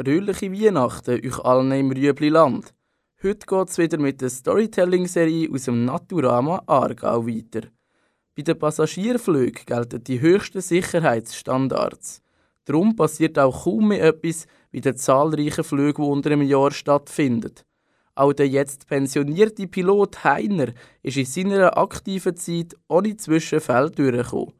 Fröhliche Weihnachten euch allen im Rüebliland. Heute geht es wieder mit der Storytelling-Serie aus dem Naturama Aargau weiter. Bei den Passagierflügen gelten die höchsten Sicherheitsstandards. Darum passiert auch kaum mehr etwas wie den zahlreichen Flügen, die unter einem Jahr stattfinden. Auch der jetzt pensionierte Pilot Heiner ist in seiner aktiven Zeit ohne Zwischenfälle durchgekommen.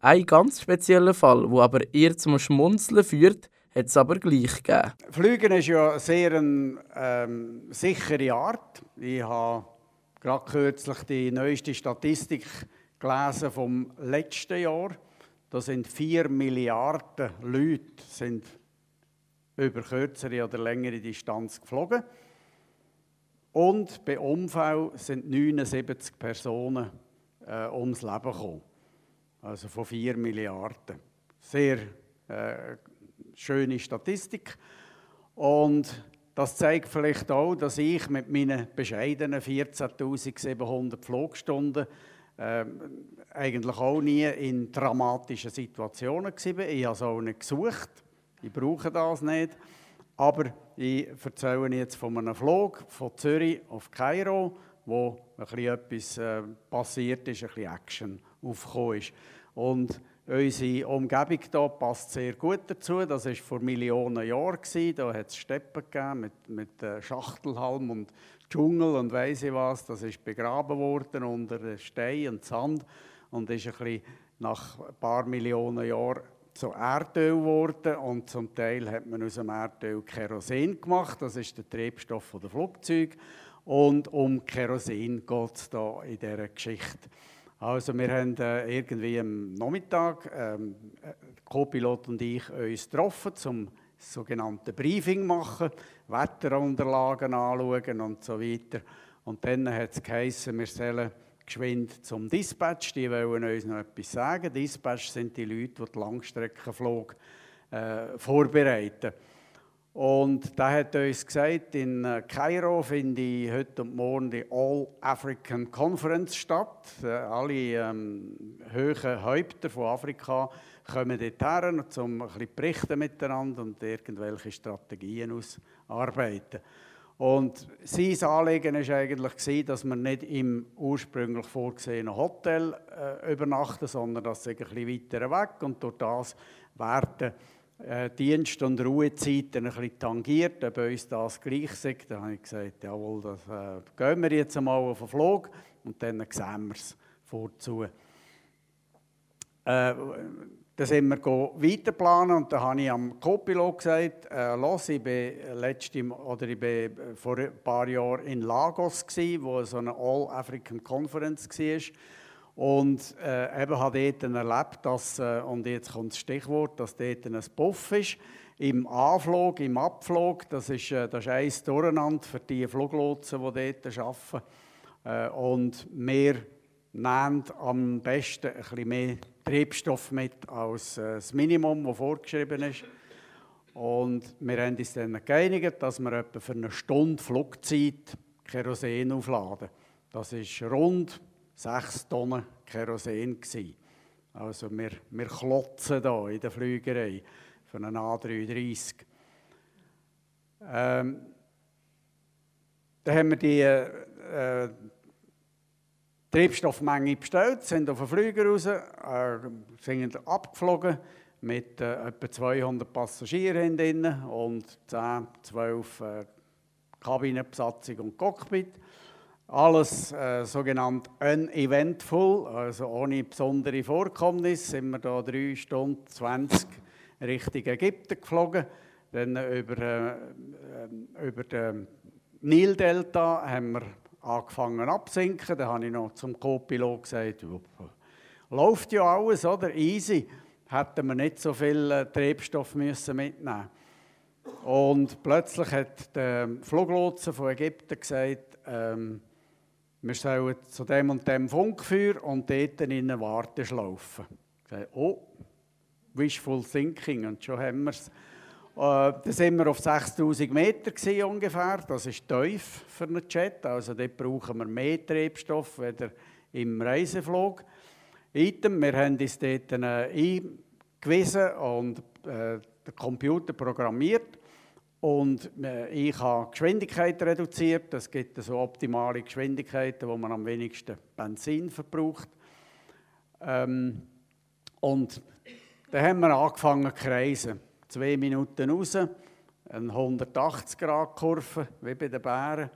Ein ganz spezieller Fall, wo aber eher zum Schmunzeln führt, hat es aber gleich gegeben. Fliegen ist ja sehr eine ähm, sichere Art. Ich habe gerade kürzlich die neueste Statistik gelesen vom letzten Jahr. Da sind 4 Milliarden Leute sind über kürzere oder längere Distanz geflogen. Und bei Unfall sind 79 Personen äh, ums Leben gekommen. Also von 4 Milliarden. Sehr äh, schöne Statistik. Und das zeigt vielleicht auch, dass ich mit meinen bescheidenen 14.700 Flugstunden äh, eigentlich auch nie in dramatischen Situationen war. Ich habe es auch nicht gesucht. Ich brauche das nicht. Aber ich erzähle jetzt von einem Flug von Zürich auf Kairo, wo ein bisschen etwas äh, passiert ist, ein bisschen Action aufgekommen ist. Und Unsere Umgebung hier passt sehr gut dazu. Das war vor Millionen Jahren. Da hat es Steppen mit, mit äh, Schachtelhalm und Dschungel und weiss ich was. Das ist begraben worden unter Stein und Sand und ist ein bisschen nach ein paar Millionen Jahren zu Erdöl geworden. Und zum Teil hat man aus dem Erdöl Kerosin gemacht. Das ist der Treibstoff der Flugzeuge. Und um Kerosin geht es hier in dieser Geschichte. Also wir haben äh, irgendwie am Nachmittag, ähm, äh, Co-Pilot und ich, uns getroffen, zum sogenannte Briefing machen, Wetterunterlagen anschauen und so weiter. Und dann hat es geheißen, wir sollen geschwind zum Dispatch, die wollen uns noch etwas sagen. Dispatch sind die Leute, die die Langstreckenflug äh, vorbereiten. Und da hat uns gesagt, in äh, Kairo findet heute und morgen die All-African Conference statt. Äh, alle ähm, hohen Häupter von Afrika kommen dort her, um ein bisschen berichten miteinander und irgendwelche Strategien ausarbeiten. Und sein Anliegen war eigentlich, dass wir nicht im ursprünglich vorgesehenen Hotel äh, übernachten, sondern dass sie ein bisschen weiter weg und durch das werden Dienst- und Ruhezeiten ein bisschen tangiert, ob uns das gleich sagt. Dann habe ich gesagt, jawohl, das äh, gehen wir jetzt einmal auf den Flug und dann sehen wir es vorzu. Äh, dann sind wir weiter planen und dann habe ich am Co-Pilot gesagt, äh, los, ich bin, letzte, oder ich bin vor ein paar Jahren in Lagos, gewesen, wo so eine All-African Conference war. Und äh, eben habe dort erlebt, dass, äh, und jetzt kommt das Stichwort, dass dort ein Puff ist. Im Anflug, im Abflug, das ist, äh, das ist eins durcheinander für die Fluglotsen, die dort arbeiten. Äh, und wir nehmen am besten ein bisschen mehr Treibstoff mit als äh, das Minimum, das vorgeschrieben ist. Und wir haben uns dann geeinigt, dass wir etwa für eine Stunde Flugzeit Kerosin aufladen. Das ist rund 6 Tonnen Kerosin. Gewesen. Also wir, wir klotzen hier in der Flügerei für einen A330. Ähm, dann haben wir die äh, Treibstoffmenge bestellt, sind auf den Flüger raus, äh, sind abgeflogen mit äh, etwa 200 Passagieren drin und 10, 12 äh, Kabinenbesatzung und Cockpit. Alles äh, sogenannt uneventful, also ohne besondere Vorkommnisse, sind wir da drei Stunden 20 Richtung Ägypten geflogen. Dann über, äh, über den Nildelta haben wir angefangen abzusinken. Da habe ich noch zum Co-Pilot gesagt, läuft ja alles, oder? Easy. Hätten wir nicht so viel äh, Treibstoff müssen mitnehmen Und plötzlich hat der Fluglotse von Ägypten gesagt, ähm, wir sollen zu dem und dem Funkfeuer und dort in eine Warteschlaufe. Oh, wishful thinking, und schon haben wir es. Äh, da waren wir auf 6000 Meter ungefähr. Das ist tief für einen Jet. Also dort brauchen wir mehr Treibstoff als im Reiseflug. Item, wir haben uns dort äh, eingewiesen und äh, den Computer programmiert. Und äh, ich habe Geschwindigkeit reduziert. Es gibt so optimale Geschwindigkeiten, wo man am wenigsten Benzin verbraucht. Ähm, und dann haben wir angefangen zu kreisen. Zwei Minuten raus, eine 180-Grad-Kurve, wie bei den Bären.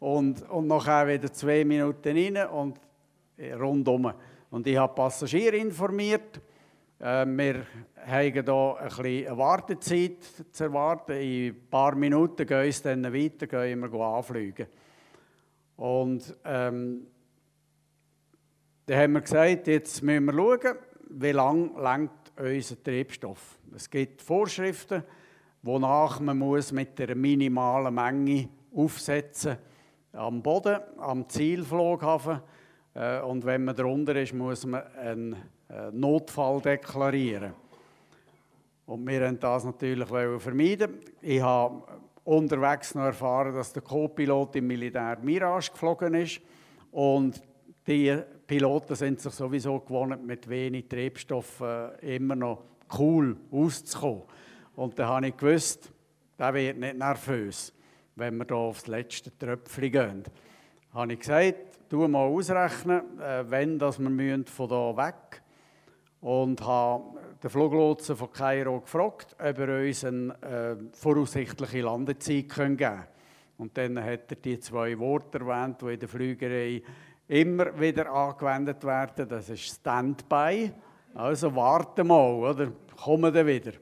Und, und nachher wieder zwei Minuten rein und äh, rundum. Und ich habe Passagiere informiert. Äh, wir haben hier ein bisschen Wartezeit zu erwarten. In ein paar Minuten gehen wir dann weiter, gehen wir anfliegen. Und ähm, dann haben wir gesagt, jetzt müssen wir schauen, wie lange lenkt unser Treibstoff. Es gibt Vorschriften, wonach man muss mit einer minimalen Menge aufsetzen am Boden, am Zielflughafen. Äh, und wenn man darunter ist, muss man einen Notfall deklarieren. Und wir wollten das natürlich vermeiden. Ich habe unterwegs noch erfahren, dass der Co-Pilot im Militär Mirage geflogen ist. Und die Piloten sind sich sowieso gewohnt, mit wenig Treibstoff äh, immer noch cool auszukommen. Und da habe ich gewusst, der wird nicht nervös, wenn wir hier aufs letzte Tröpfchen gehen. Da habe ich gesagt, tu mal ausrechnen, äh, wenn wir von hier weg und habe den Fluglotsen von Kairo gefragt, ob er uns eine äh, voraussichtliche Landezeit geben kann. Und dann hat er die zwei Worte erwähnt, die in der Flügerei immer wieder angewendet werden. Das ist Standby. Also warte mal, oder? Kommen dann wieder.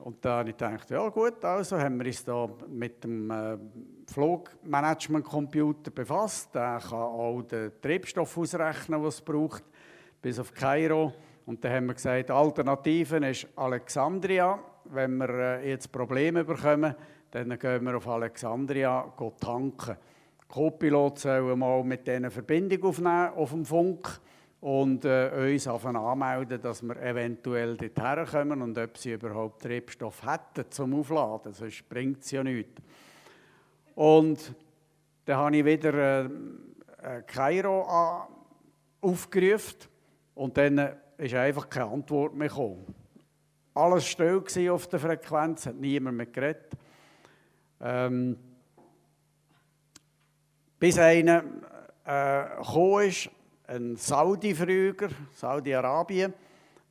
Und da habe ich gedacht, ja gut, also haben wir uns da mit dem äh, Flugmanagement-Computer befasst. Der kann auch den Treibstoff ausrechnen, was es braucht, bis auf Kairo. Und dann haben wir gesagt, Alternative ist Alexandria. Wenn wir äh, jetzt Probleme bekommen, dann gehen wir auf Alexandria tanken. Co-Pilot soll mal mit denen Verbindung aufnehmen auf dem Funk und äh, uns anmelden, dass wir eventuell dorthin kommen und ob sie überhaupt Treibstoff hätten zum Aufladen. Sonst bringt es ja nichts. Und dann habe ich wieder äh, äh Kairo aufgerufen und dann ist einfach keine Antwort mehr gekommen. Alles still auf der Frequenz, hat niemand mehr geredet. Ähm, bis einer äh, gekommen ist, ein Saudi-Flüger, Saudi-Arabien,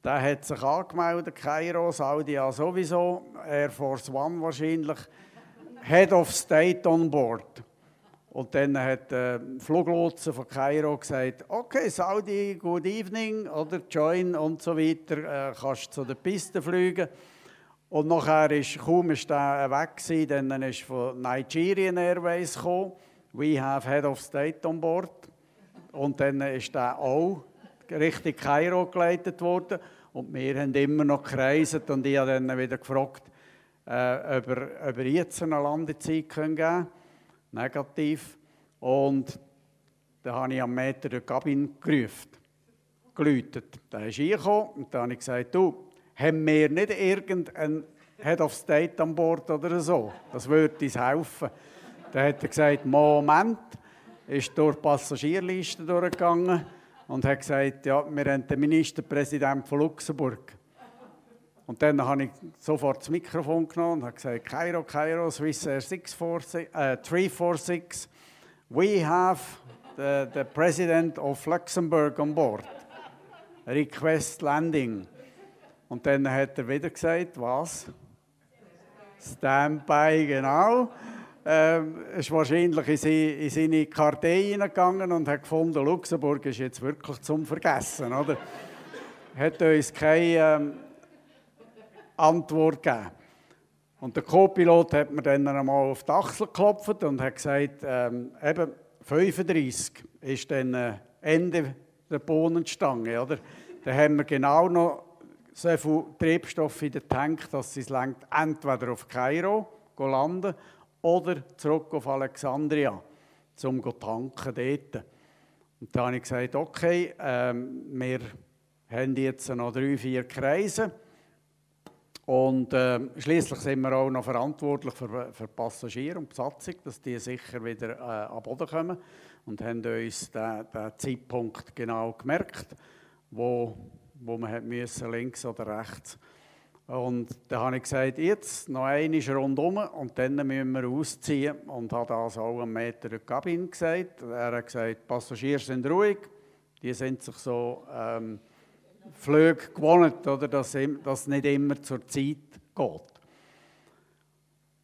der hat sich angemeldet, Kairo, Saudi sowieso, Air Force One wahrscheinlich, Head of State on Board. Und dann hat der Fluglotse von Kairo gesagt, okay, Saudi, good evening, oder join und so weiter, äh, kannst zu der Piste fliegen. Und nachher ist, kaum ist er weg gewesen, dann ist von Nigerian Airways gekommen, we have Head of State on board. Und dann ist er auch Richtung Kairo geleitet worden. Und wir haben immer noch gekreiset und ich habe dann wieder gefragt, äh, ob, er, ob er jetzt eine Landezeit geben kann negativ. Und dann habe ich am Meter die Kabine gerufen, geläutet. Da ist reingekommen und dann habe ich gesagt, du, haben wir nicht irgendeinen Head of State an Bord oder so? Das würde uns helfen. Dann hat er gesagt, Moment, ist durch die Passagierliste durchgegangen und hat gesagt, ja, wir haben den Ministerpräsidenten von Luxemburg. Und dann habe ich sofort das Mikrofon genommen und habe gesagt, Cairo, Cairo, Swiss Air 646, äh, 346, we have the, the President of Luxembourg on board. Request Landing. Und dann hat er wieder gesagt, was? Standby, genau. Ähm, ist wahrscheinlich in, seine Kartei hineingegangen und hat gefunden, Luxemburg ist jetzt wirklich zum Vergessen, oder? hat uns keine ähm, Antwort gegeben. Und der Co-Pilot hat mir dann einmal auf die Achsel geklopft und hat gesagt, ähm, eben 35 ist dann äh, Ende der Bohnenstange, oder? Dann haben wir genau noch so viel Treibstoff in den Tank, dass es lenkt entweder auf Kairo landen oder zurück auf Alexandria, um zu tanken dort. Und dann habe ich gesagt, okay, ähm, wir haben jetzt noch drei, vier Kreise und äh, schließlich sind wir auch noch verantwortlich für, für Passagiere und Besatzung, dass die sicher wieder äh, an Boden kommen. Und haben uns den, den Zeitpunkt genau gemerkt, wo, wo man hat müssen, links oder rechts. Und dann habe ich gesagt, jetzt noch einmal rundum und dann müssen wir ausziehen. Und habe das auch am Meter der Kabine gesagt. Er hat gesagt, die Passagiere sind ruhig, die sind sich so ähm, Flüge gewohnt, oder, dass es nicht immer zur Zeit geht.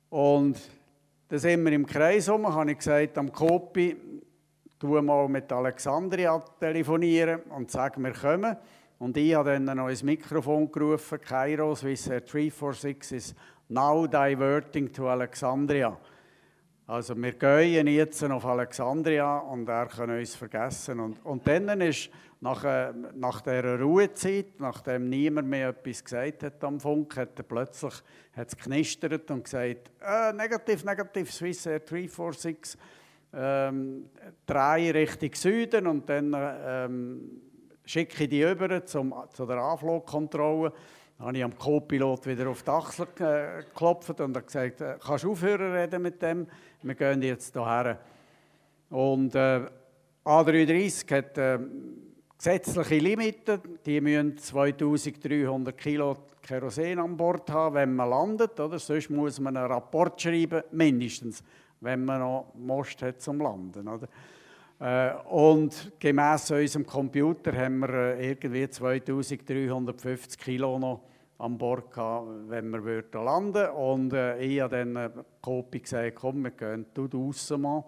Und dann sind wir im Kreis herum, habe ich gesagt, am Kopi, tu mal mit Alexandria telefonieren und sagen, wir kommen. Und ich habe dann noch ins Mikrofon gerufen, Cairo, Swiss Air 346 is now diverting to Alexandria. Also wir gehen jetzt auf Alexandria und er kann uns vergessen. Und, und dann ist nach, äh, nach dieser Ruhezeit, nachdem niemand mehr etwas gesagt hat am Funk, hat er plötzlich hat's knistert und gesagt, äh, negativ, negativ, Swiss Air 346, ähm, drei Richtung Süden und dann ähm, schicke ich die über zum, zu der Anflugkontrolle. Dann habe ich am Co-Pilot wieder auf die Achsel geklopft und gesagt, äh, kannst du aufhören reden mit dem, wir gehen jetzt hierher. Und äh, A330 hat äh, gesetzliche Limiten, die müssen 2300 Kilo Kerosin an Bord haben, wenn man landet, oder? sonst muss man einen Rapport schreiben, mindestens, wenn man noch Most hat zum Landen. Oder? Äh, und gemäß unserem Computer haben wir äh, irgendwie 2350 Kilo noch an Bord gehabt, wenn wir würden landen Und äh, ich habe dann äh, Kopi gesagt, komm, wir gehen dort raus mal,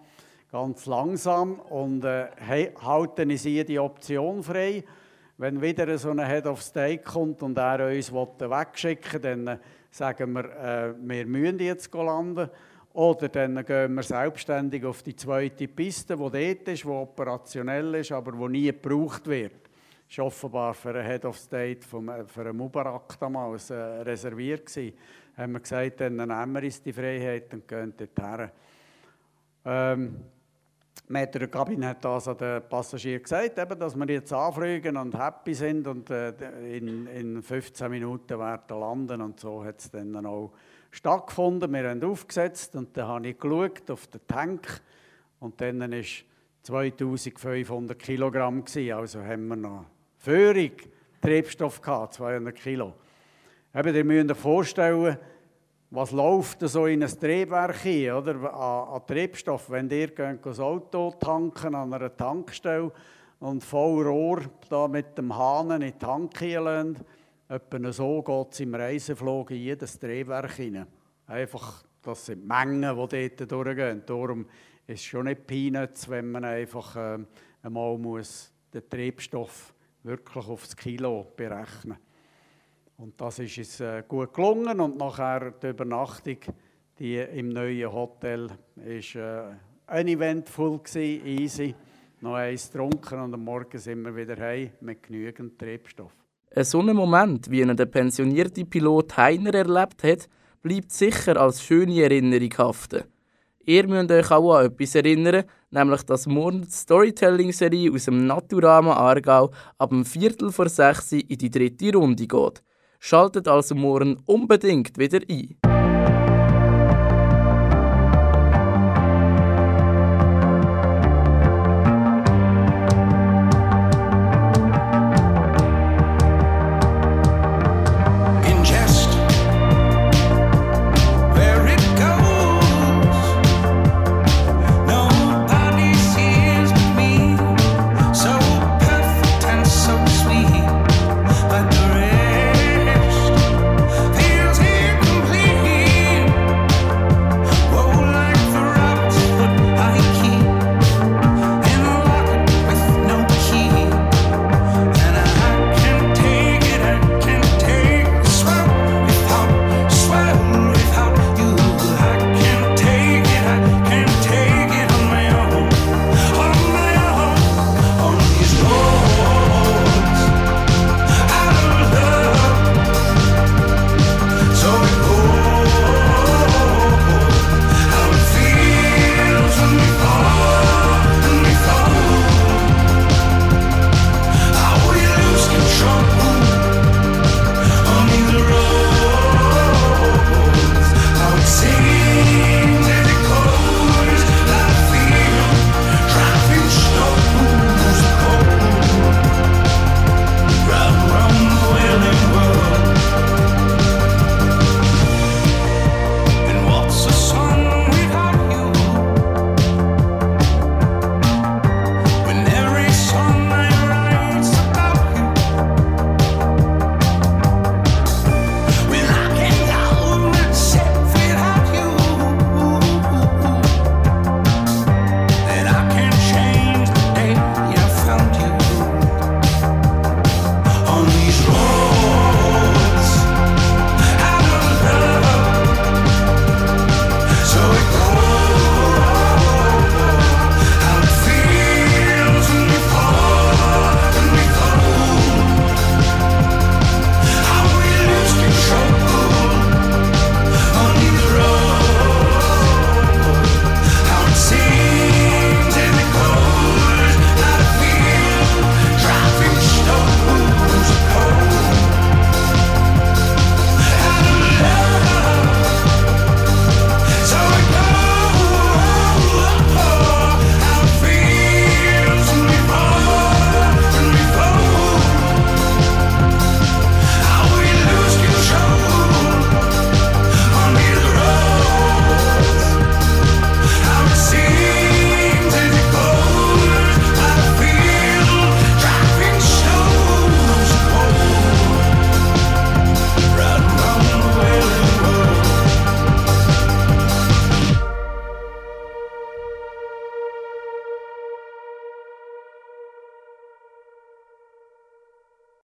ganz langsam und äh, halten Sie die Option frei. Wenn wieder so ein Head of State kommt und er uns wegschicken will, dann äh, sagen wir, äh, wir müssen jetzt landen. Oder dann gehen wir selbstständig auf die zweite Piste, die dort ist, die operationell ist, aber die nie gebraucht wird. Das war offenbar für einen Head of State, vom, äh, für einen Mubarak damals äh, reserviert gewesen. Haben wir gesagt, dann nehmen wir uns die Freiheit und gehen dort her. Ähm, Meter der Kabine hat das an den Passagieren gesagt, eben, dass wir jetzt anfliegen und happy sind und äh, in, in 15 Minuten werden landen und so hat es dann auch stattgefunden. Wir haben aufgesetzt und dann habe ich geschaut auf den Tank und dann es 2500 Kilogramm. Also haben wir noch Führung Treibstoff gehabt, 200 Kilo. Eben, ihr müsst euch vorstellen, was läuft so in ein Triebwerk hin, oder? An, an Treibstoff. Wenn ihr das Auto tanken an einer Tankstelle und voll Rohr da mit dem Hahn in den Tank hineinlässt, Etwa so geht es im Reiseflug in jedes Drehwerk hinein. Einfach, das sind die Mengen, die dort durchgehen. Darum ist es schon nicht Peanuts, wenn man einfach äh, einmal muss den Treibstoff wirklich aufs Kilo berechnen Und das ist uns äh, gut gelungen. Und nachher die Übernachtung die im neuen Hotel war äh, ein eventful, easy. Noch eins getrunken und am Morgen sind wir wieder heim mit genügend Treibstoff. Ein so ein Moment, wie ihn der pensionierte Pilot Heiner erlebt hat, bleibt sicher als schöne Erinnerung haften. Ihr müsst euch auch an etwas erinnern, nämlich dass morgen die Storytelling-Serie aus dem Naturama Aargau ab dem Viertel vor sechs in die dritte Runde geht. Schaltet also morgen unbedingt wieder ein.